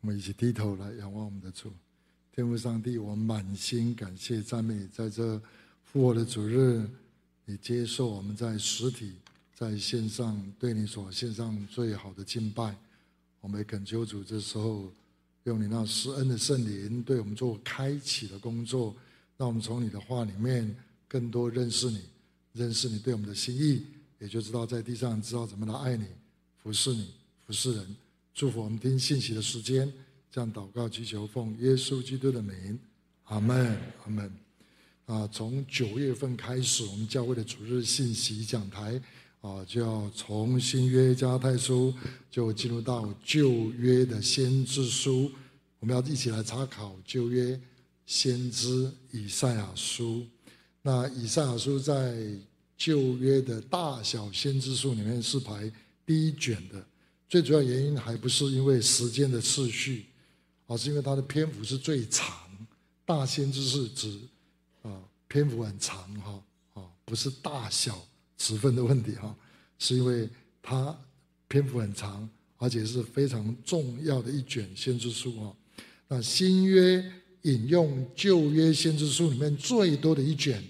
我们一起低头来仰望我们的主，天父上帝，我满心感谢赞美，在这复活的主日，你接受我们在实体、在线上对你所献上最好的敬拜。我们也恳求主，这时候用你那施恩的圣灵对我们做开启的工作，让我们从你的话里面更多认识你，认识你对我们的心意，也就知道在地上知道怎么来爱你、服侍你、服侍人。祝福我们听信息的时间，这样祷告祈求，奉耶稣基督的名，阿门，阿门。啊，从九月份开始，我们教会的主日信息讲台啊，就要从新约加太书就进入到旧约的先知书，我们要一起来查考旧约先知以赛亚书。那以赛亚书在旧约的大小先知书里面是排第一卷的。最主要原因还不是因为时间的次序，而是因为它的篇幅是最长。大先知是指啊篇幅很长哈啊，不是大小尺寸的问题哈，是因为它篇幅很长，而且是非常重要的一卷先知书哈。那新约引用旧约先知书里面最多的一卷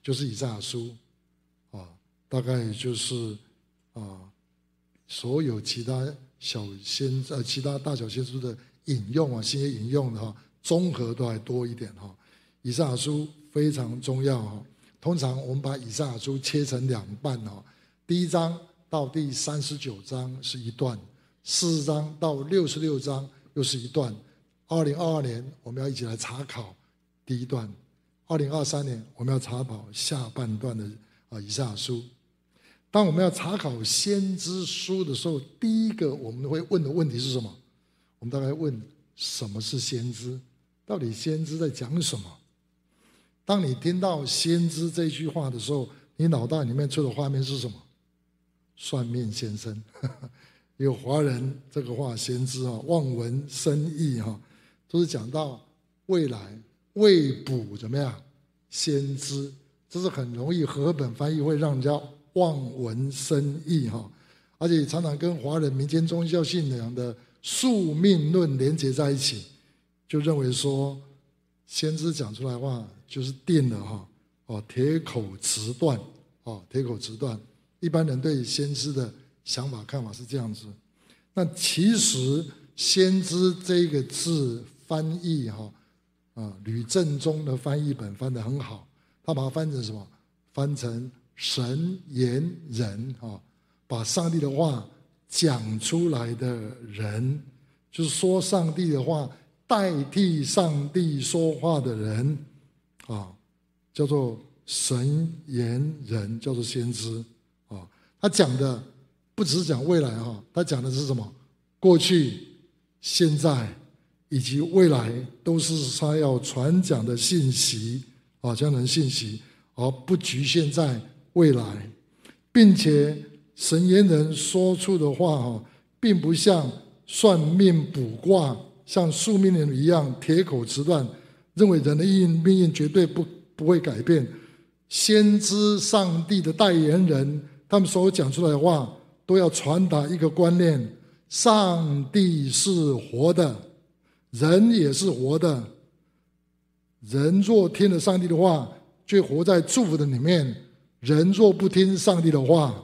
就是以赛亚书啊，大概就是啊。所有其他小先呃，其他大小先知的引用啊，新约引用的哈，综合都还多一点哈。以赛亚书非常重要哈。通常我们把以赛亚书切成两半哈，第一章到第三十九章是一段，四十章到六十六章又是一段。二零二二年我们要一起来查考第一段，二零二三年我们要查考下半段的啊以赛亚书。当我们要查考先知书的时候，第一个我们会问的问题是什么？我们大概问：什么是先知？到底先知在讲什么？当你听到先知这句话的时候，你脑袋里面出的画面是什么？算命先生，有华人这个话，先知啊，望文生义哈，都是讲到未来未卜怎么样？先知，这是很容易和本翻译会让人家。望文生义哈，而且常常跟华人民间宗教信仰的宿命论连接在一起，就认为说先知讲出来话就是定了哈哦，铁口直断哦，铁口直断。一般人对先知的想法看法是这样子。那其实先知这个字翻译哈啊，吕正中的翻译本翻得很好，他把它翻成什么？翻成。神言人啊，把上帝的话讲出来的人，就是说上帝的话代替上帝说话的人啊，叫做神言人，叫做先知啊。他讲的不只是讲未来哈，他讲的是什么？过去、现在以及未来，都是他要传讲的信息啊，这样的信息，而不局限在。未来，并且神言人说出的话哈，并不像算命卜卦、像宿命人一样铁口直断，认为人的命命运绝对不不会改变。先知上帝的代言人，他们所讲出来的话，都要传达一个观念：上帝是活的，人也是活的。人若听了上帝的话，就活在祝福的里面。人若不听上帝的话，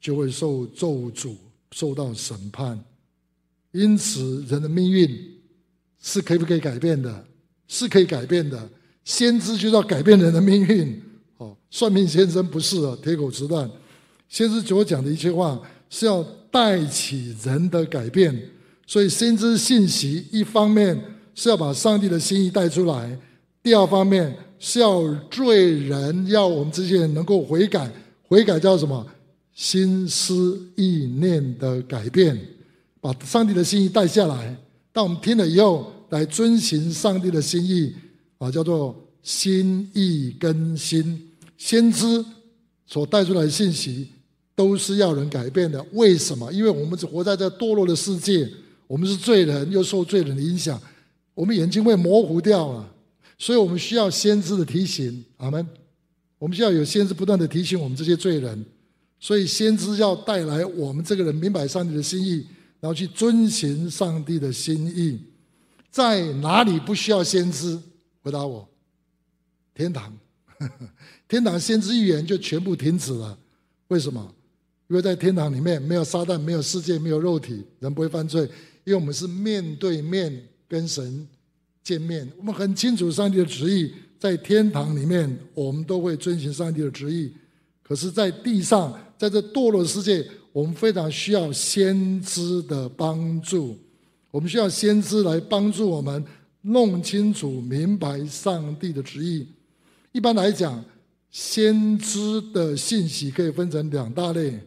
就会受咒诅，受到审判。因此，人的命运是可以不可以改变的？是可以改变的。先知就要改变人的命运。哦，算命先生不是啊，铁口直断。先知所讲的一切话是要带起人的改变。所以，先知信息一方面是要把上帝的心意带出来，第二方面。是要罪人，要我们这些人能够悔改，悔改叫什么？心思意念的改变，把上帝的心意带下来。当我们听了以后，来遵循上帝的心意，啊，叫做心意更新。先知所带出来的信息，都是要人改变的。为什么？因为我们只活在这堕落的世界，我们是罪人，又受罪人的影响，我们眼睛会模糊掉了。所以我们需要先知的提醒，阿门。我们需要有先知不断的提醒我们这些罪人。所以先知要带来我们这个人明白上帝的心意，然后去遵循上帝的心意。在哪里不需要先知？回答我，天堂。天堂先知预言就全部停止了。为什么？因为在天堂里面没有撒旦，没有世界，没有肉体，人不会犯罪。因为我们是面对面跟神见面，我们很清楚上帝的旨意。在天堂里面，我们都会遵循上帝的旨意。可是，在地上，在这堕落世界，我们非常需要先知的帮助。我们需要先知来帮助我们弄清楚、明白上帝的旨意。一般来讲，先知的信息可以分成两大类：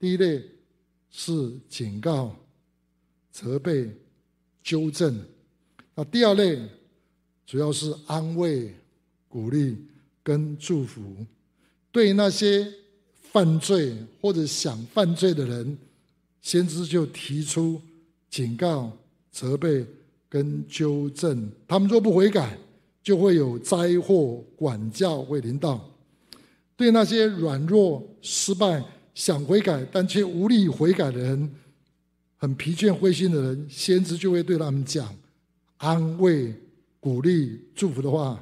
第一类是警告、责备、纠正；那第二类主要是安慰。鼓励跟祝福，对那些犯罪或者想犯罪的人，先知就提出警告、责备跟纠正。他们若不悔改，就会有灾祸、管教会临到。对那些软弱、失败、想悔改但却无力悔改的人，很疲倦、灰心的人，先知就会对他们讲安慰、鼓励、祝福的话。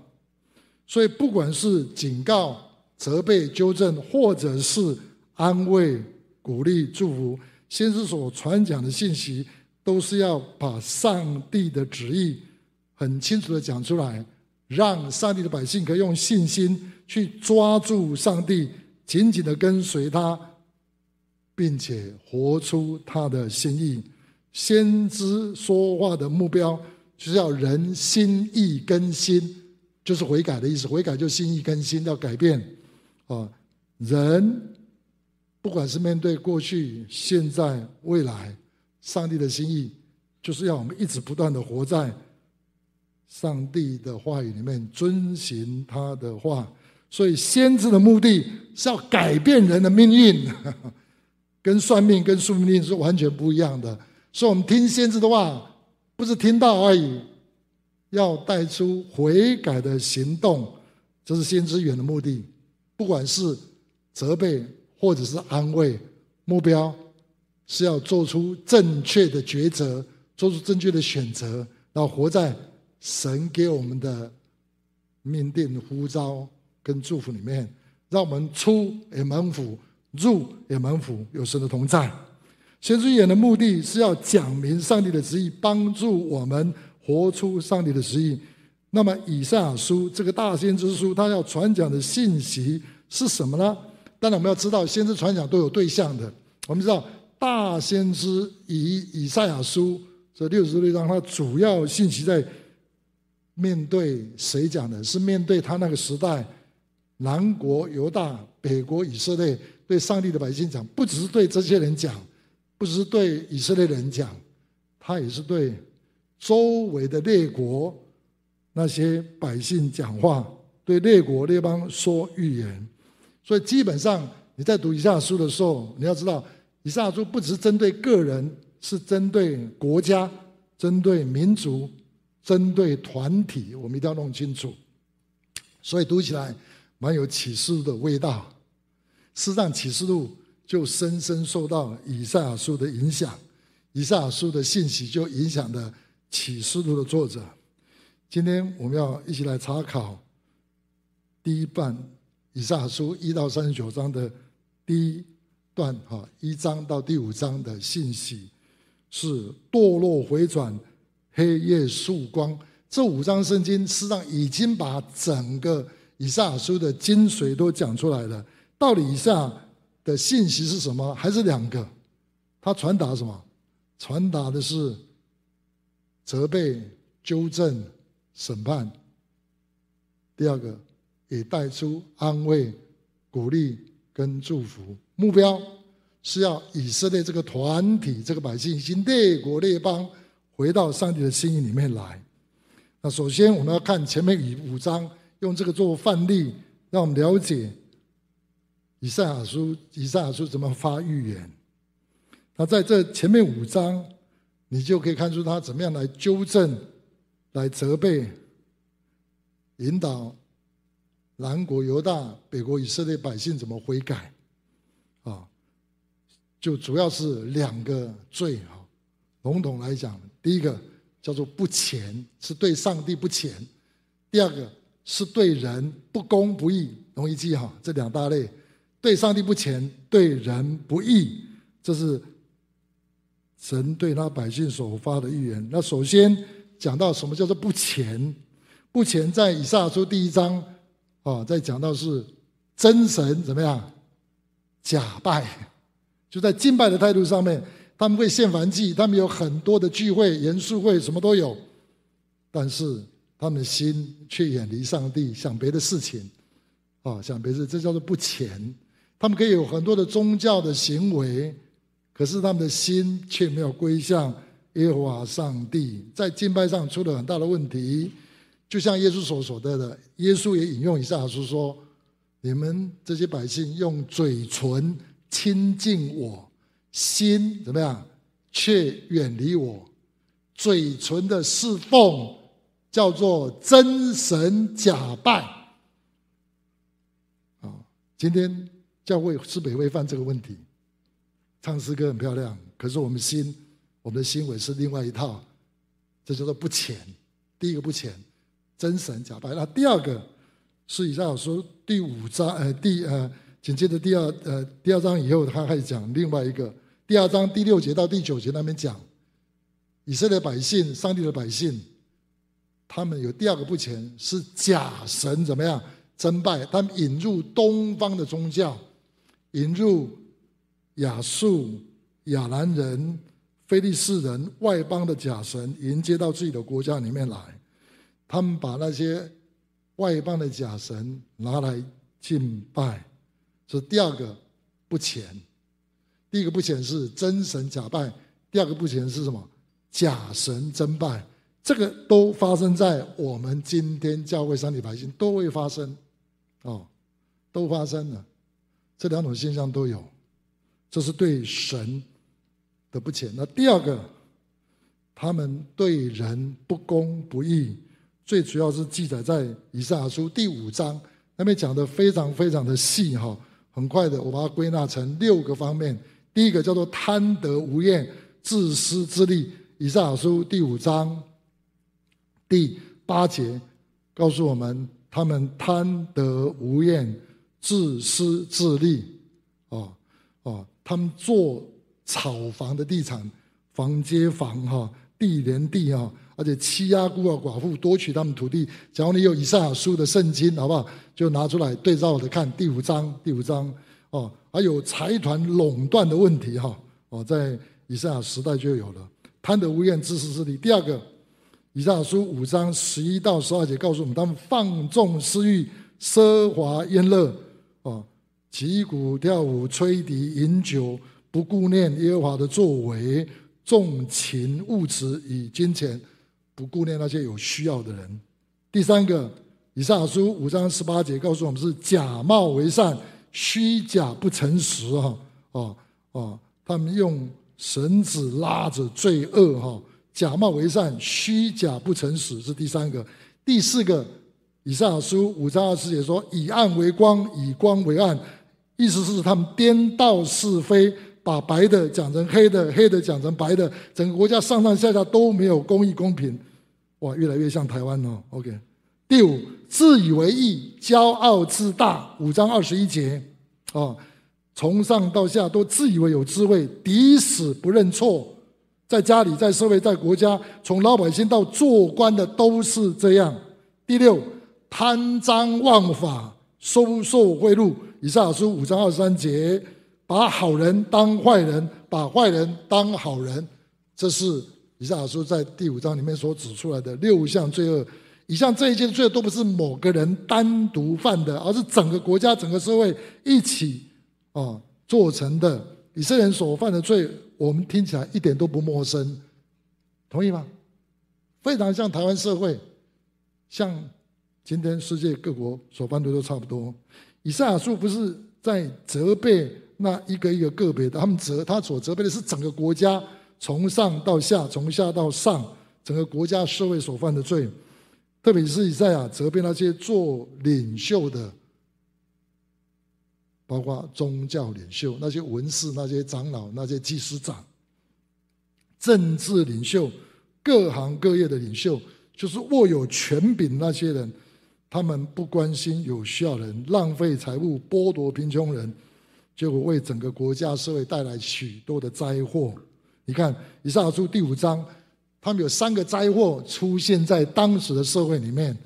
所以，不管是警告、责备、纠正，或者是安慰、鼓励、祝福，先知所传讲的信息，都是要把上帝的旨意很清楚的讲出来，让上帝的百姓可以用信心去抓住上帝，紧紧的跟随他，并且活出他的心意。先知说话的目标，就是要人心意更新。就是悔改的意思，悔改就心意更新，要改变。啊，人不管是面对过去、现在、未来，上帝的心意就是要我们一直不断的活在上帝的话语里面，遵循他的话。所以，先知的目的是要改变人的命运，跟算命、跟宿命是完全不一样的。所以我们听先知的话，不是听到而已。要带出悔改的行动，这是先知预言的目的。不管是责备或者是安慰，目标是要做出正确的抉择，做出正确的选择，然后活在神给我们的命定呼召跟祝福里面，让我们出也蒙福，入也蒙福，有神的同在。先知预言的目的是要讲明上帝的旨意，帮助我们。活出上帝的旨意。那么，以赛亚书这个大先知书，他要传讲的信息是什么呢？当然，我们要知道，先知传讲都有对象的。我们知道，大先知以以赛亚书这六十六章，它主要信息在面对谁讲的？是面对他那个时代，南国犹大、北国以色列，对上帝的百姓讲，不只是对这些人讲，不只是对以色列人讲，他也是对。周围的列国那些百姓讲话，对列国列邦说预言，所以基本上你在读以下书的时候，你要知道，以下书不只是针对个人，是针对国家、针对民族、针对团体，我们一定要弄清楚。所以读起来蛮有启示的味道。事实上，启示录就深深受到以赛亚书的影响，以赛亚书的信息就影响的。启示录的作者，今天我们要一起来查考第一段以赛亚书一到三十九章的第一段，哈，一章到第五章的信息是堕落回转，黑夜曙光。这五章圣经实际上已经把整个以赛亚书的精髓都讲出来了。到底以赛亚的信息是什么？还是两个？他传达什么？传达的是。责备、纠正、审判。第二个，也带出安慰、鼓励跟祝福。目标是要以色列这个团体、这个百姓，以列国列邦回到上帝的心意里面来。那首先，我们要看前面五五章，用这个做范例，让我们了解以赛亚书，以赛亚书怎么发预言。那在这前面五章。你就可以看出他怎么样来纠正、来责备、引导南国犹大、北国以色列百姓怎么悔改，啊，就主要是两个罪啊，笼统来讲，第一个叫做不虔，是对上帝不虔；第二个是对人不公不义，容易记哈。这两大类，对上帝不虔，对人不义，这是神对他百姓所发的预言。那首先讲到什么叫做不虔？不虔在以赛亚书第一章啊，在讲到是真神怎么样假拜。就在敬拜的态度上面，他们会献燔祭，他们有很多的聚会、严肃会，什么都有，但是他们的心却远离上帝，想别的事情，啊，想别的事，这叫做不虔。他们可以有很多的宗教的行为，可是他们的心却没有归向耶和华上帝，在敬拜上出了很大的问题。就像耶稣所说的，耶稣也引用以赛亚书说：“你们这些百姓用嘴唇。”亲近我，心怎么样？却远离我。嘴唇的侍奉叫做真神假拜。啊，今天教会是不是会犯这个问题？唱诗歌很漂亮，可是我们心，我们的心为是另外一套，这叫做不虔。第一个不虔，真神假拜。那第二个是以赛亚书第五章，呃，第呃。紧接着第二呃第二章以后，他开始讲另外一个第二章第六节到第九节那边讲以色列百姓、上帝的百姓，他们有第二个不虔是假神怎么样真拜？他们引入东方的宗教，引入亚述、亚兰人、非利士人外邦的假神迎接到自己的国家里面来，他们把那些外邦的假神拿来敬拜。这第二个不虔，第一个不虔是真神假拜，第二个不虔是什么？假神真拜，这个都发生在我们今天教会上帝百姓都会发生，哦，都发生了，这两种现象都有，这是对神的不虔。那第二个，他们对人不公不义，最主要是记载在以赛亚书第五章那边讲的非常非常的细哈。很快的，我把它归纳成六个方面。第一个叫做贪得无厌、自私自利。以赛亚书第五章第八节告诉我们，他们贪得无厌、自私自利。哦哦，他们做炒房的地产，房接房哈，地连地哈。而且欺压孤儿寡妇，夺取他们土地。假如你有以赛亚书的圣经，好不好？就拿出来对照着看。第五章，第五章哦，还有财团垄断的问题哈哦，在以赛亚时代就有了贪得无厌、自私自利。第二个，以赛亚书五章十一到十二节告诉我们，他们放纵私欲、奢华宴乐哦，击鼓跳舞、吹笛饮酒，不顾念耶和华的作为，重情物质与金钱。不顾念那些有需要的人。第三个，以上书五章十八节告诉我们是假冒为善，虚假不诚实哈哦哦，他们用绳子拉着罪恶哈，假冒为善，虚假不诚实是第三个。第四个，以赛亚书五章二十节说以暗为光，以光为暗，意思是他们颠倒是非。把白的讲成黑的，黑的讲成白的，整个国家上上下下都没有公义公平，哇，越来越像台湾哦。OK，第五，自以为意，骄傲自大，五章二十一节，哦，从上到下都自以为有智慧，抵死不认错，在家里，在社会，在国家，从老百姓到做官的都是这样。第六，贪赃枉法，收受贿赂，以赛亚书五章二十三节。把好人当坏人，把坏人当好人，这是以赛亚书在第五章里面所指出来的六项罪恶。以上这一件罪都不是某个人单独犯的，而是整个国家、整个社会一起啊做成的。以色列人所犯的罪，我们听起来一点都不陌生，同意吗？非常像台湾社会，像今天世界各国所犯的都差不多。以赛亚书不是在责备。那一个一个个别的，他们责他所责备的是整个国家，从上到下，从下到上，整个国家社会所犯的罪，特别是以赛亚责备那些做领袖的，包括宗教领袖、那些文士、那些长老、那些祭司长，政治领袖、各行各业的领袖，就是握有权柄那些人，他们不关心有需要人，浪费财物，剥夺贫穷人，结果为整个国家社会带来许多的灾祸。你看，以赛亚书第五章，他们有三个灾祸出现在当时的社会里面。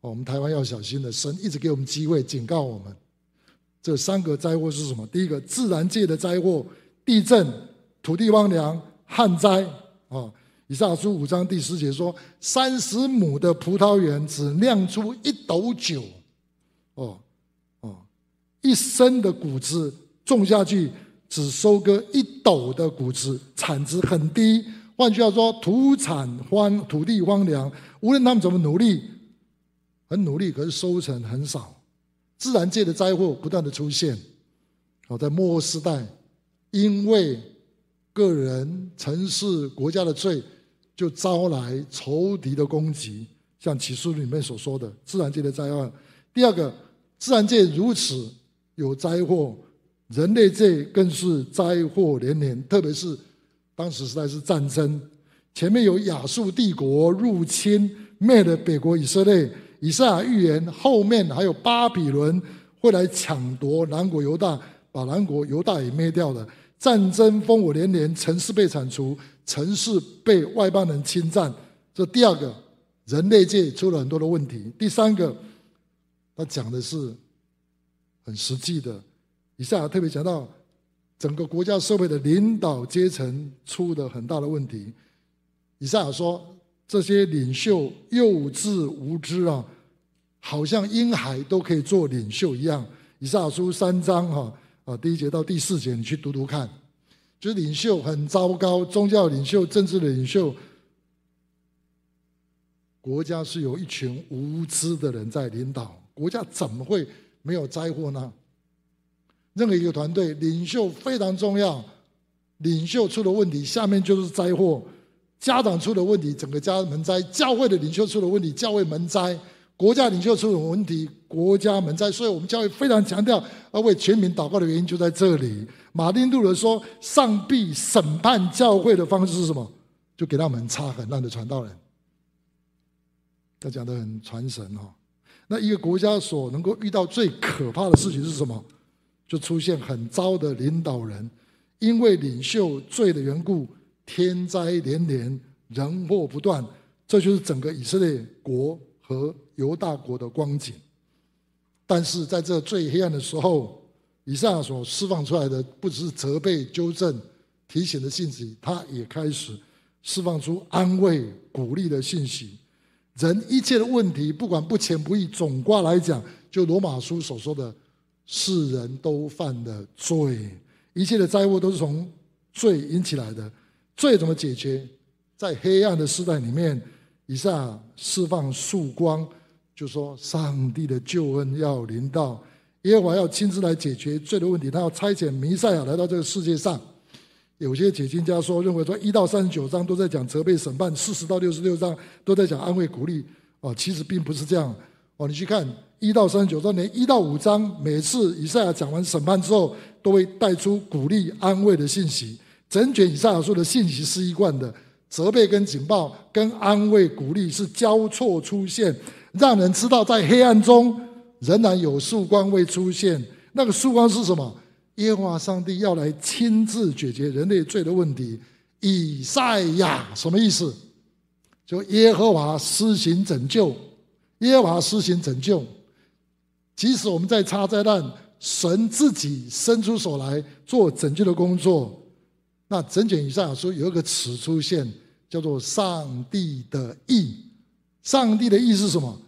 我们台湾要小心的，神一直给我们机会警告我们。这三个灾祸是什么？第一个，自然界的灾祸，地震、土地荒凉。旱灾啊！以赛亚书五章第十节说：“三十亩的葡萄园只酿出一斗酒，哦哦，一升的谷子种下去只收割一斗的谷子，产值很低。换句话说，土产荒，土地荒凉。无论他们怎么努力，很努力，可是收成很少。自然界的灾祸不断的出现。好，在末世代，因为个人、城市、国家的罪，就招来仇敌的攻击，像启示录里面所说的自然界的灾害。第二个，自然界如此有灾祸，人类界更是灾祸连连。特别是当时实在是战争，前面有亚述帝国入侵灭了北国以色列，以赛亚预言后面还有巴比伦会来抢夺南国犹大，把南国犹大也灭掉了。战争烽火连连，城市被铲除，城市被外邦人侵占。这第二个，人类界出了很多的问题。第三个，他讲的是很实际的。以赛亚特别讲到，整个国家社会的领导阶层出了很大的问题。以赛亚说，这些领袖幼稚无知啊，好像婴孩都可以做领袖一样。以赛亚书三章哈。啊，第一节到第四节，你去读读看，就是领袖很糟糕，宗教领袖、政治领袖，国家是有一群无知的人在领导，国家怎么会没有灾祸呢？任何一个团队，领袖非常重要，领袖出了问题，下面就是灾祸；家长出了问题，整个家门灾；教会的领袖出了问题，教会门灾。国家领袖出了问题，国家门灾，所以我们教会非常强调要为全民祷告的原因就在这里。马丁路德说：“上帝审判教会的方式是什么？就给他们插很烂的传道人。”他讲得很传神哈。那一个国家所能够遇到最可怕的事情是什么？就出现很糟的领导人，因为领袖罪的缘故，天灾连连，人祸不断。这就是整个以色列国和犹大国的光景，但是在这最黑暗的时候，以上所释放出来的不只是责备、纠正、提醒的信息，他也开始释放出安慰、鼓励的信息。人一切的问题，不管不虔不义，总括来讲，就罗马书所说的，世人都犯的罪，一切的灾祸都是从罪引起来的。罪怎么解决？在黑暗的时代里面，以上释放曙光。就说上帝的救恩要临到，耶和华要亲自来解决罪的问题，他要差遣弥赛亚来到这个世界上。有些解经家说，认为说一到三十九章都在讲责备审判，四十到六十六章都在讲安慰鼓励。哦，其实并不是这样。哦，你去看一到三十九章，连一到五章，每次以赛亚讲完审判之后，都会带出鼓励安慰的信息。整卷以赛亚书的信息是一贯的，责备跟警报跟安慰鼓励是交错出现。让人知道，在黑暗中仍然有曙光会出现。那个曙光是什么？耶和华上帝要来亲自解决人类罪的问题。以赛亚什么意思？就耶和华施行拯救，耶和华施行拯救。即使我们在插灾难，神自己伸出手来做拯救的工作。那整卷以赛亚书有一个词出现，叫做“上帝的意”。上帝的意是什么？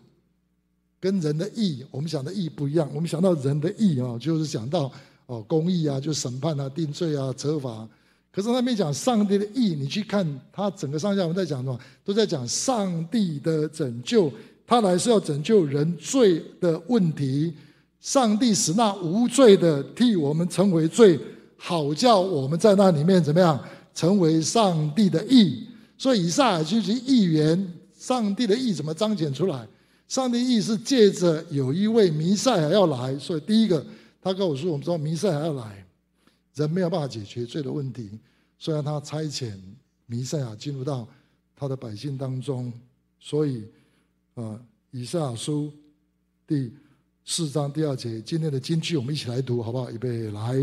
跟人的义，我们想的义不一样。我们想到人的义啊，就是想到哦公义啊，就审判啊、定罪啊、责罚。可是他没讲上帝的义，你去看他整个上下文在讲什么？都在讲上帝的拯救。他来是要拯救人罪的问题。上帝使那无罪的替我们成为罪，好叫我们在那里面怎么样成为上帝的义。所以以赛亚就是预言上帝的义怎么彰显出来？上帝意是借着有一位弥赛亚要来，所以第一个，他跟我说，我们说弥赛亚要来，人没有办法解决罪的问题，虽然他差遣弥赛亚进入到他的百姓当中。所以，啊，以赛亚书第四章第二节，今天的金句我们一起来读，好不好？预备来，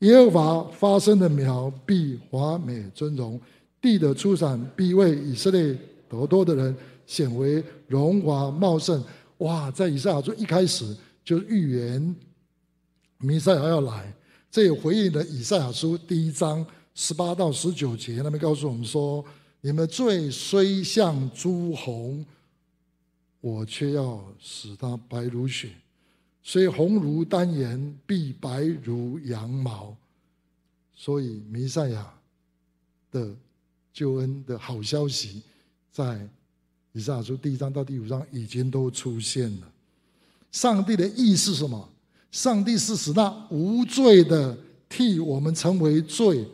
耶和华发生的苗必华美尊荣，地的出产必为以色列得多的人显为荣华茂盛。哇，在以赛亚书一开始就预言弥赛亚要来，这也回应了以赛亚书第一章十八到十九节，那边告诉我们说。你们罪虽像朱红，我却要使它白如雪；虽红如丹颜，必白如羊毛。所以，弥赛亚的救恩的好消息，在以赛亚书第一章到第五章已经都出现了。上帝的意是什么？上帝是使那无罪的替我们成为罪。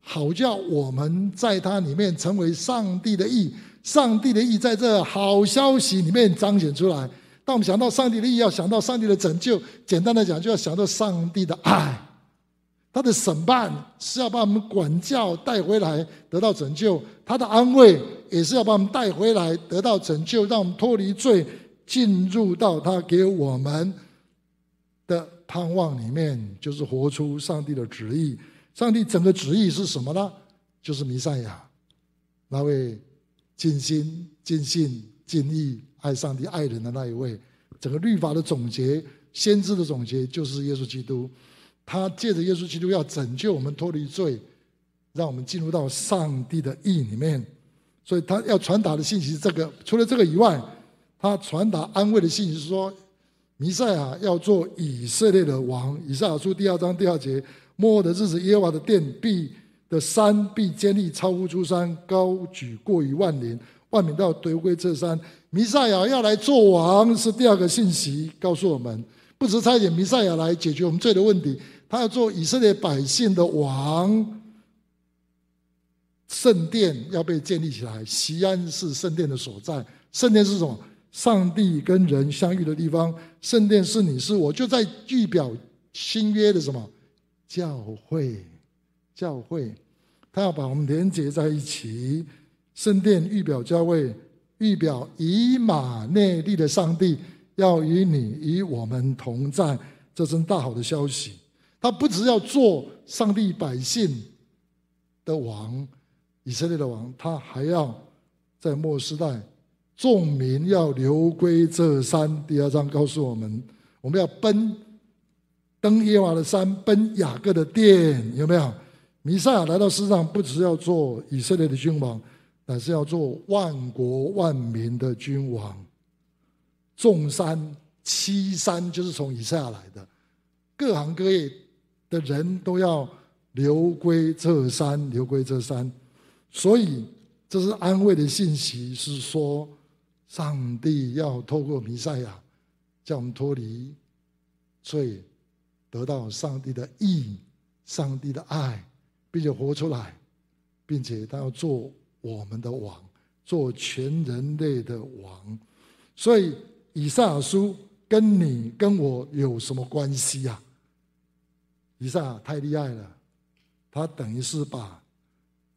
好叫我们在他里面成为上帝的意，上帝的意在这好消息里面彰显出来。当我们想到上帝的意，要想到上帝的拯救。简单的讲，就要想到上帝的爱，他的审判是要把我们管教带回来得到拯救，他的安慰也是要把我们带回来得到拯救，让我们脱离罪，进入到他给我们的盼望里面，就是活出上帝的旨意。上帝整个旨意是什么呢？就是弥赛亚，那位尽心、尽性、尽意爱上帝、爱人的那一位。整个律法的总结、先知的总结，就是耶稣基督。他借着耶稣基督要拯救我们脱离罪，让我们进入到上帝的意里面。所以他要传达的信息是这个。除了这个以外，他传达安慰的信息是说，弥赛亚要做以色列的王。以赛亚书第二章第二节。末后的日子，耶和华的殿必的山必坚立，超乎诸山，高举过于万岭，万民都要归这山。弥赛亚要来做王，是第二个信息，告诉我们，不只差遣弥赛亚来解决我们罪的问题，他要做以色列百姓的王。圣殿要被建立起来，西安是圣殿的所在。圣殿是什么？上帝跟人相遇的地方。圣殿是你是我，就在预表新约的什么？教会，教会，他要把我们连接在一起。圣殿预表教会，预表以马内利的上帝要与你与我们同在，这真大好的消息。他不只要做上帝百姓的王，以色列的王，他还要在末世代，众民要流归这山。第二章告诉我们，我们要奔。登耶和华的山，奔雅各的殿，有没有？弥赛亚来到世上，不只要做以色列的君王，乃是要做万国万民的君王。众山七山就是从以赛亚来的，各行各业的人都要流归这山，流归这山。所以这是安慰的信息，是说上帝要透过弥赛亚，叫我们脱离罪。得到上帝的义、上帝的爱，并且活出来，并且他要做我们的王，做全人类的王。所以以赛亚书跟你跟我有什么关系呀？以赛亚太厉害了，他等于是把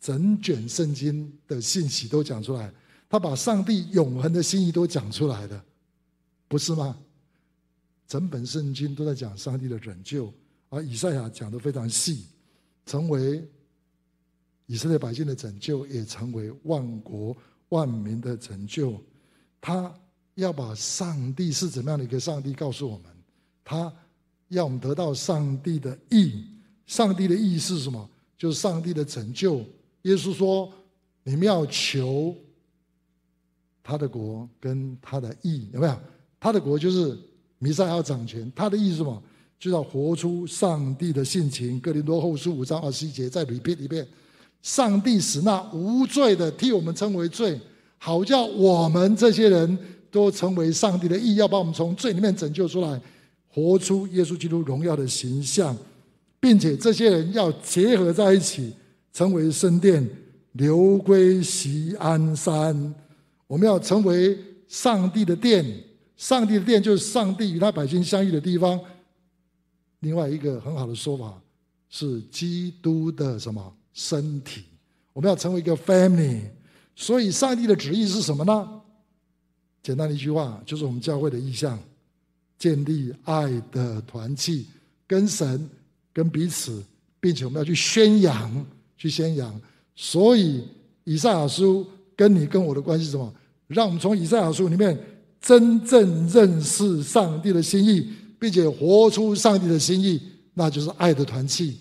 整卷圣经的信息都讲出来，他把上帝永恒的心意都讲出来了，不是吗？整本圣经都在讲上帝的拯救，而以赛亚讲得非常细，成为以色列百姓的拯救，也成为万国万民的拯救。他要把上帝是怎么样的一个上帝告诉我们，他要我们得到上帝的义。上帝的义是什么？就是上帝的拯救。耶稣说：“你们要求他的国跟他的义，有没有？他的国就是。”弥赛亚掌权，他的意思是什么？就要活出上帝的性情。哥林多后书五章二十一节，再 repeat 一遍：上帝使那无罪的替我们称为罪，好叫我们这些人都成为上帝的义，要把我们从罪里面拯救出来，活出耶稣基督荣耀的形象，并且这些人要结合在一起，成为圣殿，流归锡安山。我们要成为上帝的殿。上帝的殿就是上帝与他百姓相遇的地方。另外一个很好的说法是基督的什么身体？我们要成为一个 family。所以，上帝的旨意是什么呢？简单的一句话，就是我们教会的意向：建立爱的团契，跟神、跟彼此，并且我们要去宣扬，去宣扬。所以，以赛亚书跟你跟我的关系是什么？让我们从以赛亚书里面真正认识上帝的心意，并且活出上帝的心意，那就是爱的团契，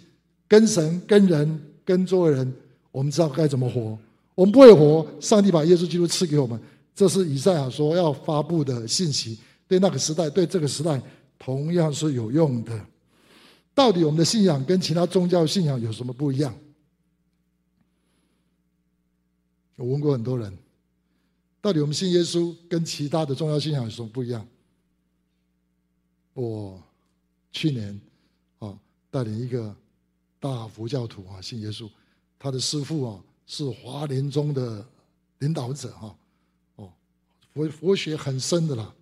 跟神、跟人、跟做人，我们知道该怎么活。我们不会活，上帝把耶稣基督赐给我们，这是以赛亚说要发布的信息，对那个时代，对这个时代同样是有用的。到底我们的信仰跟其他宗教信仰有什么不一样？我问过很多人。到底我们信耶稣跟其他的宗教信仰有什么不一样？我去年啊带领一个大佛教徒啊信耶稣，他的师父啊是华联宗的领导者哈哦佛佛学很深的啦。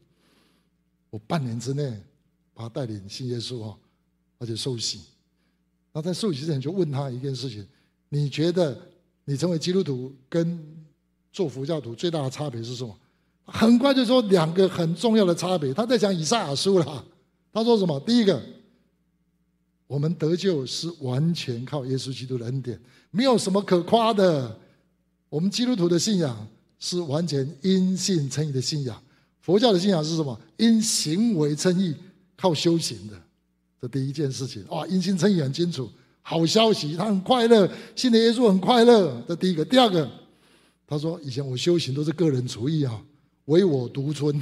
我半年之内把他带领信耶稣啊，而且受洗。那在受洗之前就问他一件事情：你觉得你成为基督徒跟做佛教徒最大的差别是什么？很快就说两个很重要的差别。他在讲以赛亚书了。他说什么？第一个，我们得救是完全靠耶稣基督的恩典，没有什么可夸的。我们基督徒的信仰是完全因信称义的信仰。佛教的信仰是什么？因行为称义，靠修行的。这第一件事情。哇，因信称义很清楚。好消息，他很快乐，信的耶稣很快乐。这第一个。第二个。他说：“以前我修行都是个人主义啊，唯我独尊。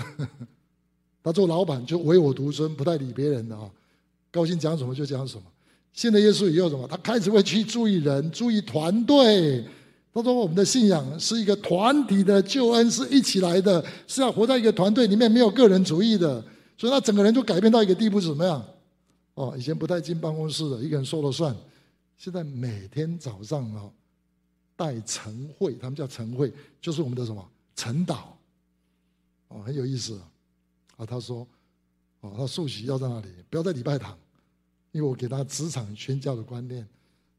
他做老板就唯我独尊，不太理别人的啊，高兴讲什么就讲什么。信了耶稣以后什么？他开始会去注意人，注意团队。他说我们的信仰是一个团体的救恩，是一起来的，是要活在一个团队里面，没有个人主义的。所以他整个人就改变到一个地步，是怎么样？哦，以前不太进办公室的，一个人说了算。现在每天早上啊。”带晨会，他们叫晨会，就是我们的什么晨祷，哦，很有意思啊。他说，哦，他受洗要在那里？不要在礼拜堂，因为我给他职场宣教的观念。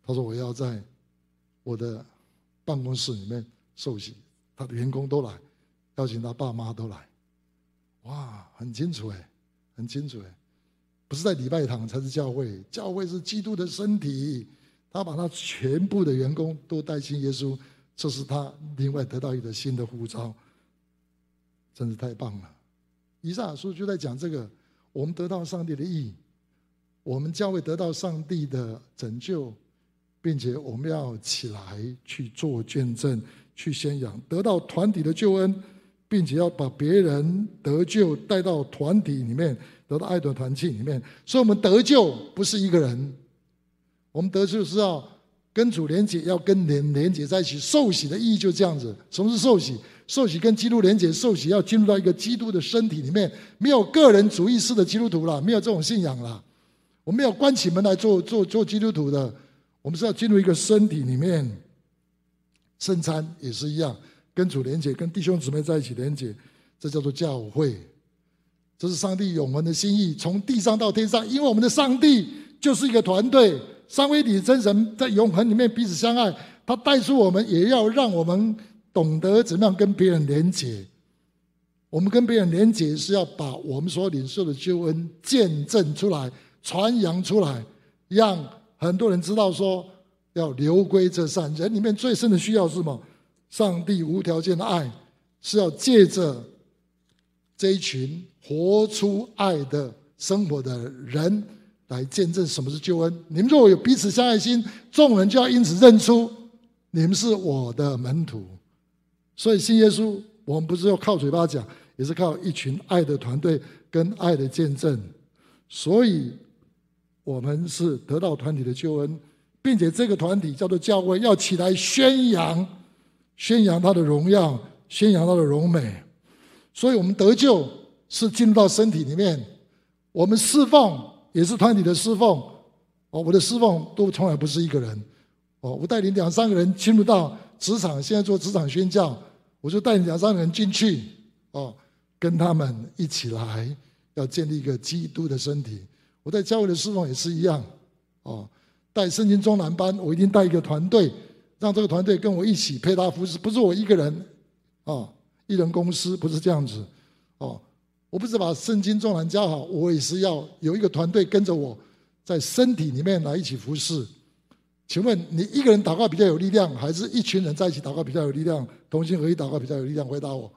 他说我要在我的办公室里面受洗，他的员工都来，邀请他爸妈都来。哇，很清楚哎，很清楚哎，不是在礼拜堂才是教会，教会是基督的身体。他把他全部的员工都带进耶稣，这是他另外得到一个新的呼召，真是太棒了。以赛亚书就在讲这个，我们得到上帝的意，我们教会得到上帝的拯救，并且我们要起来去做见证，去宣扬，得到团体的救恩，并且要把别人得救带到团体里面，得到爱的团契里面。所以，我们得救不是一个人。我们得救是要跟主连结，要跟连连结在一起。受洗的意义就这样子。什么是受洗？受洗跟基督连结，受洗要进入到一个基督的身体里面。没有个人主义式的基督徒了，没有这种信仰了。我们要关起门来做做做基督徒的。我们是要进入一个身体里面。圣餐也是一样，跟主连结，跟弟兄姊妹在一起连结，这叫做教会。这是上帝永恒的心意，从地上到天上。因为我们的上帝就是一个团队。三位一体真神在永恒里面彼此相爱，他带出我们，也要让我们懂得怎么样跟别人连结。我们跟别人连结是要把我们所领受的救恩见证出来、传扬出来，让很多人知道说要流归这善。人里面最深的需要是什么？上帝无条件的爱，是要借着这一群活出爱的生活的人。来见证什么是救恩。你们若有彼此相爱心，众人就要因此认出你们是我的门徒。所以信耶稣，我们不是要靠嘴巴讲，也是靠一群爱的团队跟爱的见证。所以，我们是得到团体的救恩，并且这个团体叫做教会，要起来宣扬、宣扬他的荣耀，宣扬他的荣美。所以我们得救是进入到身体里面，我们侍奉。也是团体的侍奉，哦，我的侍奉都从来不是一个人，哦，我带领两三个人进入到职场，现在做职场宣教，我就带领两三个人进去，哦，跟他们一起来，要建立一个基督的身体。我在教会的侍奉也是一样，哦，带圣经中南班，我一定带一个团队，让这个团队跟我一起配搭服侍，不是我一个人啊，一人公司不是这样子哦。我不是把圣经中南教好，我也是要有一个团队跟着我，在身体里面来一起服侍。请问你一个人祷告比较有力量，还是一群人在一起祷告比较有力量？同心合一祷告比较有力量？回答我。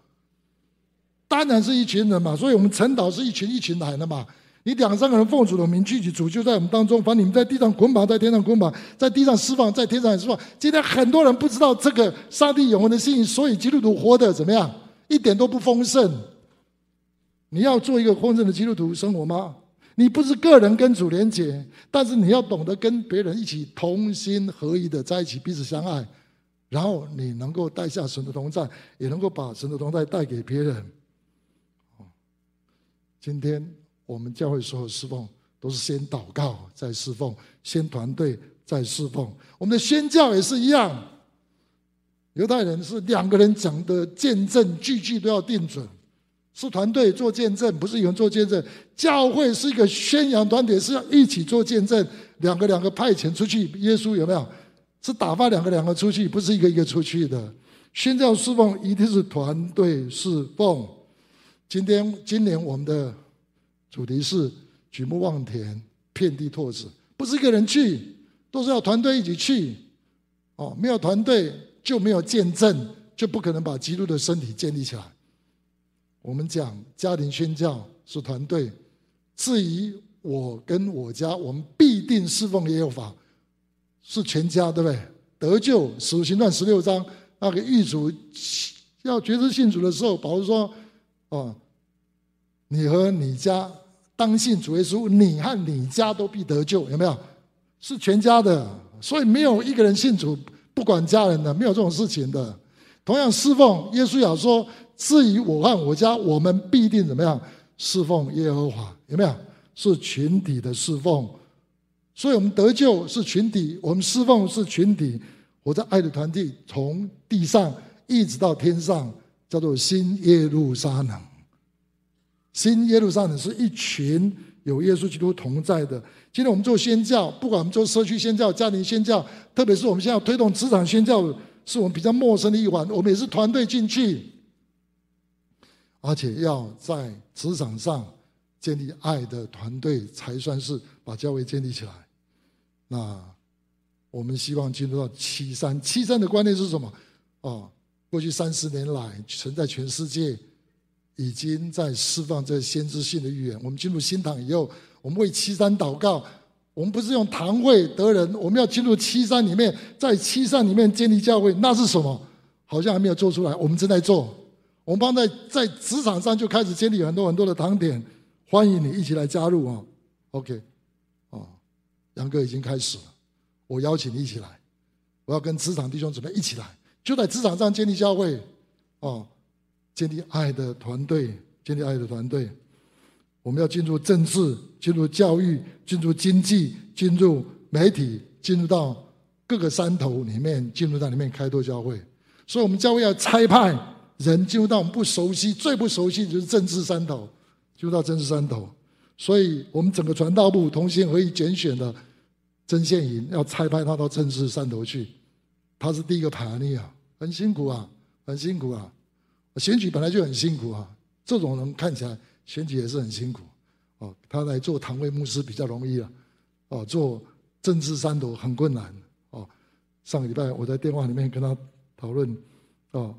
当然是一群人嘛，所以我们晨祷是一群一群来的嘛。你两三个人奉主的名聚集，主就在我们当中。凡你们在地上捆绑，在天上捆绑；在地上释放，在天上也释放。今天很多人不知道这个上帝永恒的心，所以基督徒活得怎么样？一点都不丰盛。你要做一个丰盛的基督徒生活吗？你不是个人跟主连结，但是你要懂得跟别人一起同心合一的在一起，彼此相爱，然后你能够带下神的同在，也能够把神的同在带给别人。今天我们教会所有侍奉都是先祷告再侍奉，先团队再侍奉。我们的宣教也是一样，犹太人是两个人讲的见证，句句都要定准。是团队做见证，不是有人做见证。教会是一个宣扬团体，是要一起做见证。两个两个派遣出去，耶稣有没有？是打发两个两个出去，不是一个一个出去的。宣教侍奉一定是团队侍奉。今天今年我们的主题是举目望田，遍地拓殖，不是一个人去，都是要团队一起去。哦，没有团队就没有见证，就不可能把基督的身体建立起来。我们讲家庭宣教是团队，至于我跟我家，我们必定侍奉耶和华，是全家，对不对？得救，使徒行传十六章那个狱卒要决志信主的时候，保罗说：“哦，你和你家当信主耶稣，你和你家都必得救。”有没有？是全家的，所以没有一个人信主不管家人的，没有这种事情的。同样侍奉，耶稣要说。至于我和我家，我们必定怎么样侍奉耶和华？有没有？是群体的侍奉，所以我们得救是群体，我们侍奉是群体。我在爱的团体，从地上一直到天上，叫做新耶路撒冷。新耶路撒冷是一群有耶稣基督同在的。今天我们做宣教，不管我们做社区宣教、家庭宣教，特别是我们现在要推动职场宣教，是我们比较陌生的一环。我们也是团队进去。而且要在职场上建立爱的团队，才算是把教会建立起来。那我们希望进入到七三，七三的观念是什么？哦，过去三十年来，存在全世界，已经在释放这先知性的预言。我们进入新堂以后，我们为七三祷告。我们不是用堂会得人，我们要进入七三里面，在七三里面建立教会。那是什么？好像还没有做出来，我们正在做。我们帮在在职场上就开始建立很多很多的堂点，欢迎你一起来加入啊！OK，哦，杨哥已经开始了，我邀请你一起来，我要跟职场弟兄姊妹一起来，就在职场上建立教会，哦，建立爱的团队，建立爱的团队。我们要进入政治，进入教育，进入经济，进入媒体，进入到各个山头里面，进入到里面开拓教会。所以，我们教会要拆派。人进入到我们不熟悉、最不熟悉就是政治山头，进入到政治山头，所以我们整个传道部同心合意拣选的曾宪营要拆派他到政治山头去，他是第一个叛逆啊，很辛苦啊，很辛苦啊。选举本来就很辛苦啊，这种人看起来选举也是很辛苦哦。他来做堂会牧师比较容易啊，哦，做政治三头很困难哦。上个礼拜我在电话里面跟他讨论哦。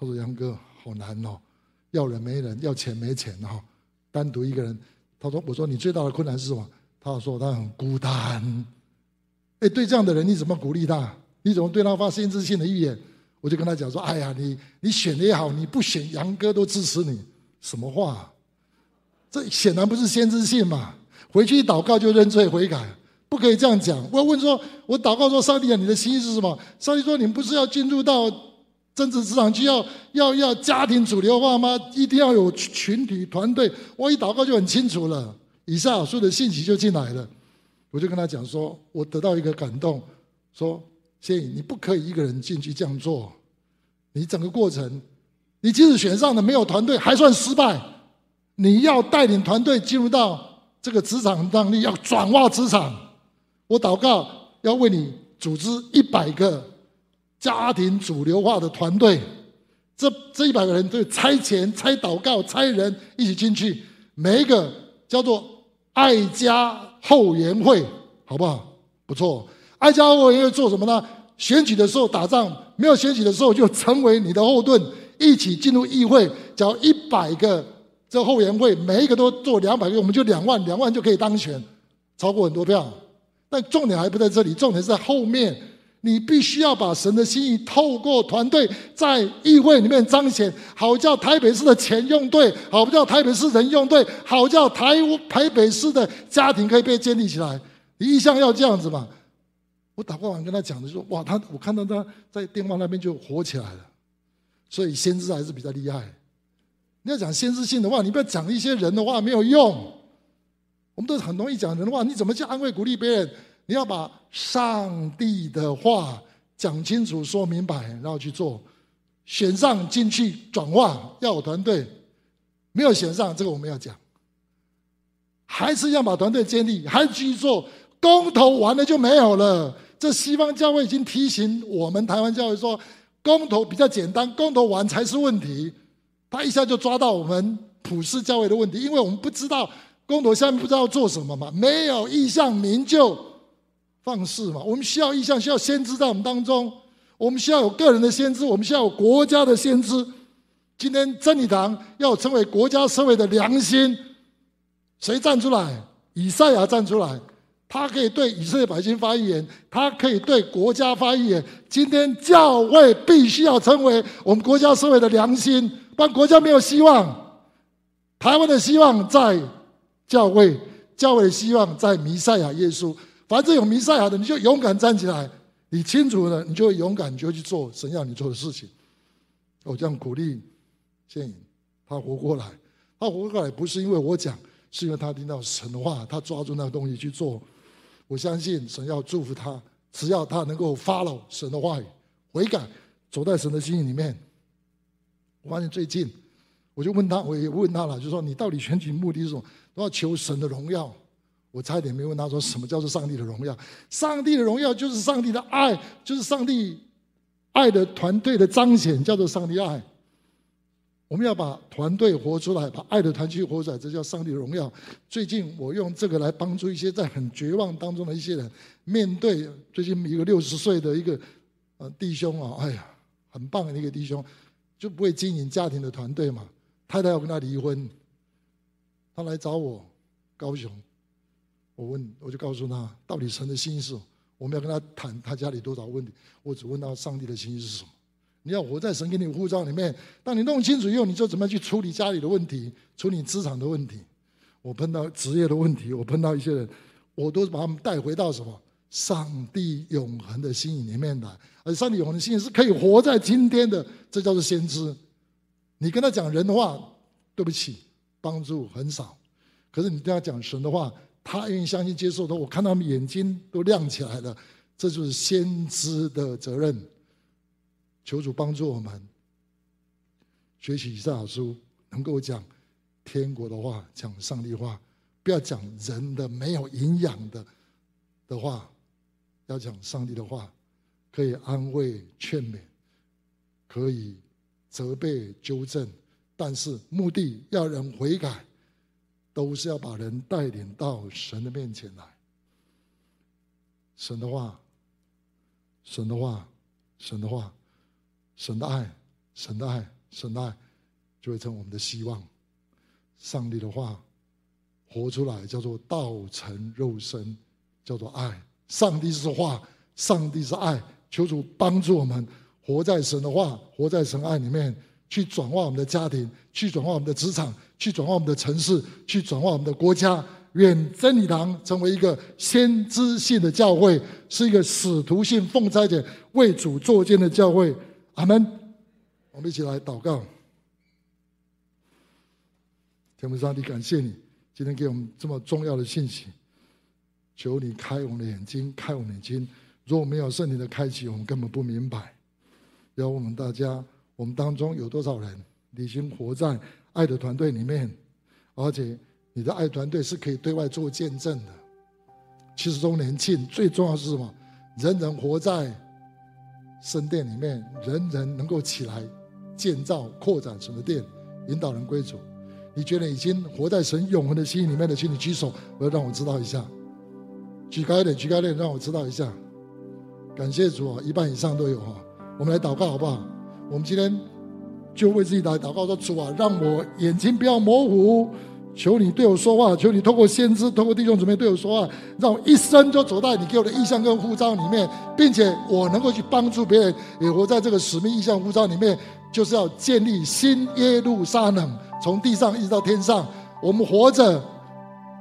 他说：“杨哥，好难哦，要人没人，要钱没钱哈，单独一个人。”他说：“我说你最大的困难是什么？”他说：“他很孤单。”哎，对这样的人，你怎么鼓励他？你怎么对他发先知性的预言？我就跟他讲说：“哎呀，你你选的也好，你不选，杨哥都支持你。什么话？这显然不是先知性嘛！回去一祷告就认罪悔改，不可以这样讲。我要问说，我祷告说，上帝啊，你的心意是什么？上帝说，你不是要进入到？”政治职场就要要要家庭主流化吗？一定要有群体团队？我一祷告就很清楚了。以赛亚书的信息就进来了，我就跟他讲说，我得到一个感动，说：所以，你不可以一个人进去这样做，你整个过程，你即使选上了没有团队，还算失败。你要带领团队进入到这个职场当中，要转化职场。我祷告要为你组织一百个。家庭主流化的团队。这这一百个人都拆钱、拆祷告、拆人一起进去，每一个叫做爱家后援会，好不好？不错，爱家后援会做什么呢？选举的时候打仗，没有选举的时候就成为你的后盾，一起进入议会。只要一百个这后援会，每一个都做两百个，我们就两万，两万就可以当选，超过很多票。但重点还不在这里，重点是在后面。你必须要把神的心意透过团队在议会里面彰显，好叫台北市的钱用对，好叫台北市人用对，好叫台台北市的家庭可以被建立起来。你一向要这样子嘛？我祷告完跟他讲的说，哇，他我看到他在电话那边就火起来了。所以先知还是比较厉害。你要讲先知性的话，你不要讲一些人的话没有用。我们都很容易讲人的话，你怎么去安慰鼓励别人？你要把上帝的话讲清楚、说明白，然后去做。选上进去转化，要有团队；没有选上，这个我们要讲，还是要把团队建立，还是继续做。公投完了就没有了。这西方教会已经提醒我们台湾教会说，公投比较简单，公投完才是问题。他一下就抓到我们普世教会的问题，因为我们不知道公投下面不知道做什么嘛，没有意向明就。放肆嘛！我们需要异象，需要先知在我们当中。我们需要有个人的先知，我们需要有国家的先知。今天真理堂要成为国家社会的良心，谁站出来？以赛亚站出来，他可以对以色列百姓发言，他可以对国家发言。今天教会必须要成为我们国家社会的良心，不然国家没有希望。台湾的希望在教会，教会的希望在弥赛亚耶稣。反正有弥赛亚的，你就勇敢站起来。你清楚了，你就勇敢，你就去做神要你做的事情。我这样鼓励建颖，他活过来，他活过来不是因为我讲，是因为他听到神的话，他抓住那个东西去做。我相信神要祝福他，只要他能够 follow 神的话语，悔改，走在神的心意里面。我发现最近，我就问他，我也问他了，就说你到底选举目的是什么？都要求神的荣耀。我差一点没问他说什么叫做上帝的荣耀？上帝的荣耀就是上帝的爱，就是上帝爱的团队的彰显，叫做上帝爱。我们要把团队活出来，把爱的团队活出来，这叫上帝的荣耀。最近我用这个来帮助一些在很绝望当中的一些人，面对最近一个六十岁的一个呃弟兄啊，哎呀，很棒的一个弟兄，就不会经营家庭的团队嘛，太太要跟他离婚，他来找我，高雄。我问，我就告诉他，到底神的心意是什么？我们要跟他谈他家里多少问题。我只问他上帝的心意是什么？你要活在神给你护照里面。当你弄清楚以后，你就怎么样去处理家里的问题，处理职场的问题。我碰到职业的问题，我碰到一些人，我都把他们带回到什么？上帝永恒的心意里面来。而上帝永恒的心意是可以活在今天的，这叫做先知。你跟他讲人的话，对不起，帮助很少。可是你跟他讲神的话。他愿意相信、接受的，我看他们眼睛都亮起来了。这就是先知的责任。求主帮助我们学习以上书，能够讲天国的话，讲上帝话，不要讲人的没有营养的的话，要讲上帝的话，可以安慰、劝勉，可以责备、纠正，但是目的要人悔改。都是要把人带领到神的面前来。神的话，神的话，神的话，神的爱，神的爱，神的爱，就会成我们的希望。上帝的话活出来，叫做道成肉身，叫做爱。上帝是话，上帝是爱。求主帮助我们活在神的话，活在神爱里面，去转化我们的家庭，去转化我们的职场。去转化我们的城市，去转化我们的国家。愿真理堂成为一个先知性的教会，是一个使徒性奉差遣为主作践的教会。阿门。我们一起来祷告。天父上帝，感谢你今天给我们这么重要的信息。求你开我们的眼睛，开我们的眼睛。如果没有圣灵的开启，我们根本不明白。要我们大家，我们当中有多少人已经活在爱的团队里面，而且你的爱团队是可以对外做见证的。七十周年庆最重要是什么？人人活在圣殿里面人人能够起来建造、扩展神的殿，引导人归主。你觉得已经活在神永恒的心里面的，请你举手，我要让我知道一下。举高一点，举高一点，让我知道一下。感谢主啊，一半以上都有哈。我们来祷告好不好？我们今天就为自己来祷告，说主啊，让我眼睛不要模糊。求你对我说话，求你透过先知、透过弟兄姊妹对我说话，让我一生就走在你给我的意象跟呼召里面，并且我能够去帮助别人，也活在这个使命意象呼召里面，就是要建立新耶路撒冷，从地上一直到天上。我们活着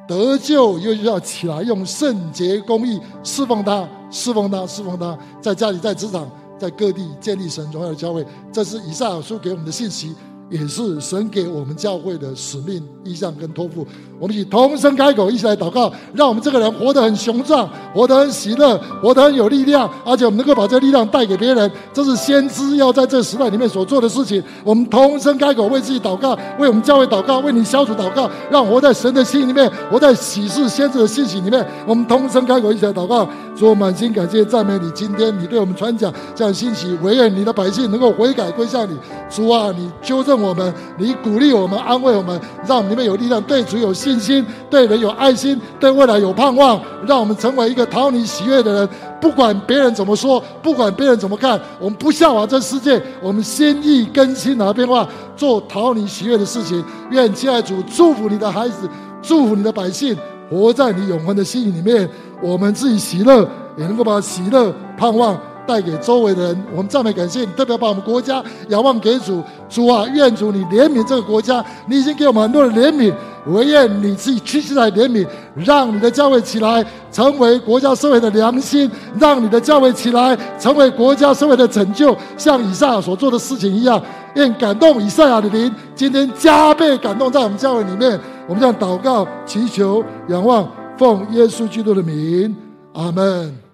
得救，又要起来用圣洁公义侍奉他，侍奉他，侍奉他，在家里、在职场、在各地建立神荣耀的教会。这是以赛亚书给我们的信息。也是神给我们教会的使命、意象跟托付。我们一起同声开口，一起来祷告，让我们这个人活得很雄壮，活得很喜乐，活得很有力量，而且我们能够把这力量带给别人。这是先知要在这时代里面所做的事情。我们同声开口，为自己祷告，为我们教会祷告，为你小组祷告，让活在神的心里面，活在喜事先知的信息里面。我们同声开口，一起来祷告，主，我满心感谢赞美你。今天你对我们传讲这样信息，唯愿你的百姓能够悔改归向你。主啊，你纠正我们，你鼓励我们，安慰我们，让我们有力量，对主有信心，对人有爱心，对未来有盼望，让我们成为一个讨你喜悦的人。不管别人怎么说，不管别人怎么看，我们不效法这世界，我们心意更新而变化，做讨你喜悦的事情。愿亲爱主祝福你的孩子，祝福你的百姓，活在你永恒的心里面。我们自己喜乐，也能够把喜乐盼望。带给周围的人，我们赞美感谢你，特别把我们国家仰望给主。主啊，愿主你怜悯这个国家，你已经给我们很多的怜悯，我愿你自己屈膝来怜悯，让你的教会起来，成为国家社会的良心，让你的教会起来，成为国家社会的拯救，像以上所做的事情一样。愿感动以赛亚的灵，今天加倍感动在我们教会里面。我们这样祷告、祈求、仰望，奉耶稣基督的名，阿门。